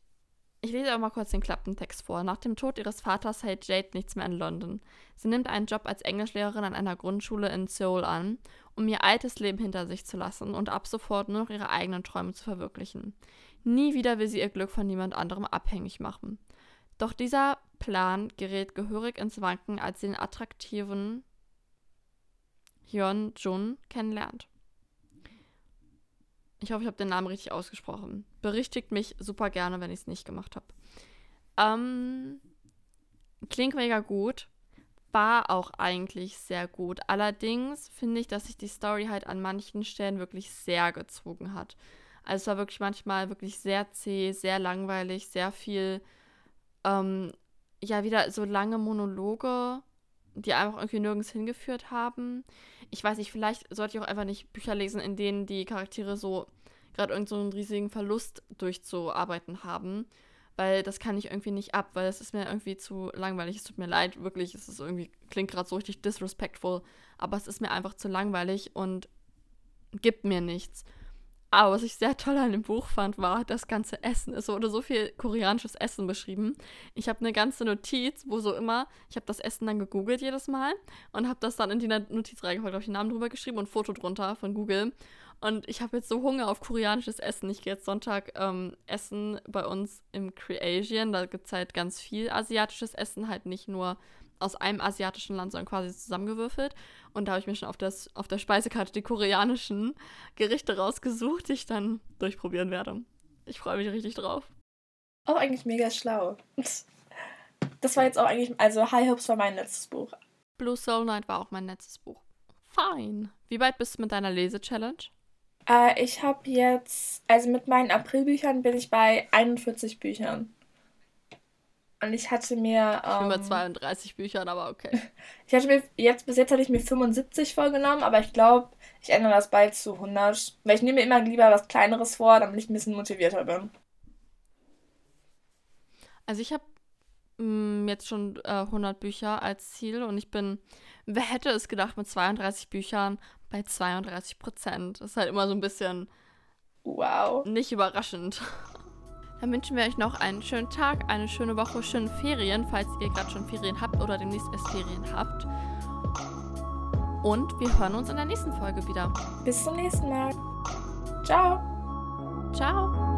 ich lese auch mal kurz den Klappentext vor. Nach dem Tod ihres Vaters hält Jade nichts mehr in London. Sie nimmt einen Job als Englischlehrerin an einer Grundschule in Seoul an, um ihr altes Leben hinter sich zu lassen und ab sofort nur noch ihre eigenen Träume zu verwirklichen. Nie wieder will sie ihr Glück von niemand anderem abhängig machen. Doch dieser Plan gerät gehörig ins Wanken, als sie den attraktiven Hyun Jun kennenlernt. Ich hoffe, ich habe den Namen richtig ausgesprochen. Berichtigt mich super gerne, wenn ich es nicht gemacht habe. Ähm, klingt mega gut. War auch eigentlich sehr gut. Allerdings finde ich, dass sich die Story halt an manchen Stellen wirklich sehr gezogen hat. Also es war wirklich manchmal wirklich sehr zäh, sehr langweilig, sehr viel, ähm, ja, wieder so lange Monologe, die einfach irgendwie nirgends hingeführt haben. Ich weiß nicht, vielleicht sollte ich auch einfach nicht Bücher lesen, in denen die Charaktere so gerade irgendeinen so riesigen Verlust durchzuarbeiten haben. Weil das kann ich irgendwie nicht ab, weil es ist mir irgendwie zu langweilig. Es tut mir leid, wirklich. Es ist irgendwie, klingt gerade so richtig disrespectful. Aber es ist mir einfach zu langweilig und gibt mir nichts. Aber was ich sehr toll an dem Buch fand, war das ganze Essen. Es wurde so viel koreanisches Essen beschrieben. Ich habe eine ganze Notiz, wo so immer, ich habe das Essen dann gegoogelt jedes Mal und habe das dann in die Notiz reingepackt, habe ich den Namen drüber geschrieben und ein Foto drunter von Google. Und ich habe jetzt so Hunger auf koreanisches Essen. Ich gehe jetzt Sonntag ähm, essen bei uns im Creation. Da gibt es halt ganz viel asiatisches Essen, halt nicht nur aus einem asiatischen Land, sondern quasi zusammengewürfelt. Und da habe ich mir schon auf, das, auf der Speisekarte die koreanischen Gerichte rausgesucht, die ich dann durchprobieren werde. Ich freue mich richtig drauf.
Auch eigentlich mega schlau. Das war jetzt auch eigentlich, also High Hopes war mein letztes Buch.
Blue Soul Night war auch mein letztes Buch. Fine. Wie weit bist du mit deiner Lese-Challenge?
Äh, ich habe jetzt, also mit meinen Aprilbüchern bin ich bei 41 Büchern. Und ich hatte mir.
Ähm, ich bin bei 32 Büchern, aber okay. <laughs>
ich hatte mir, jetzt bis jetzt hatte ich mir 75 vorgenommen, aber ich glaube, ich ändere das bald zu 100. Weil ich nehme mir immer lieber was Kleineres vor, damit ich ein bisschen motivierter bin.
Also ich habe mm, jetzt schon äh, 100 Bücher als Ziel und ich bin, wer hätte es gedacht, mit 32 Büchern bei 32 Prozent. Das ist halt immer so ein bisschen.
Wow.
Nicht überraschend. Dann wünschen wir euch noch einen schönen Tag, eine schöne Woche, schöne Ferien, falls ihr gerade schon Ferien habt oder demnächst erst Ferien habt. Und wir hören uns in der nächsten Folge wieder.
Bis zum nächsten Mal. Ciao.
Ciao.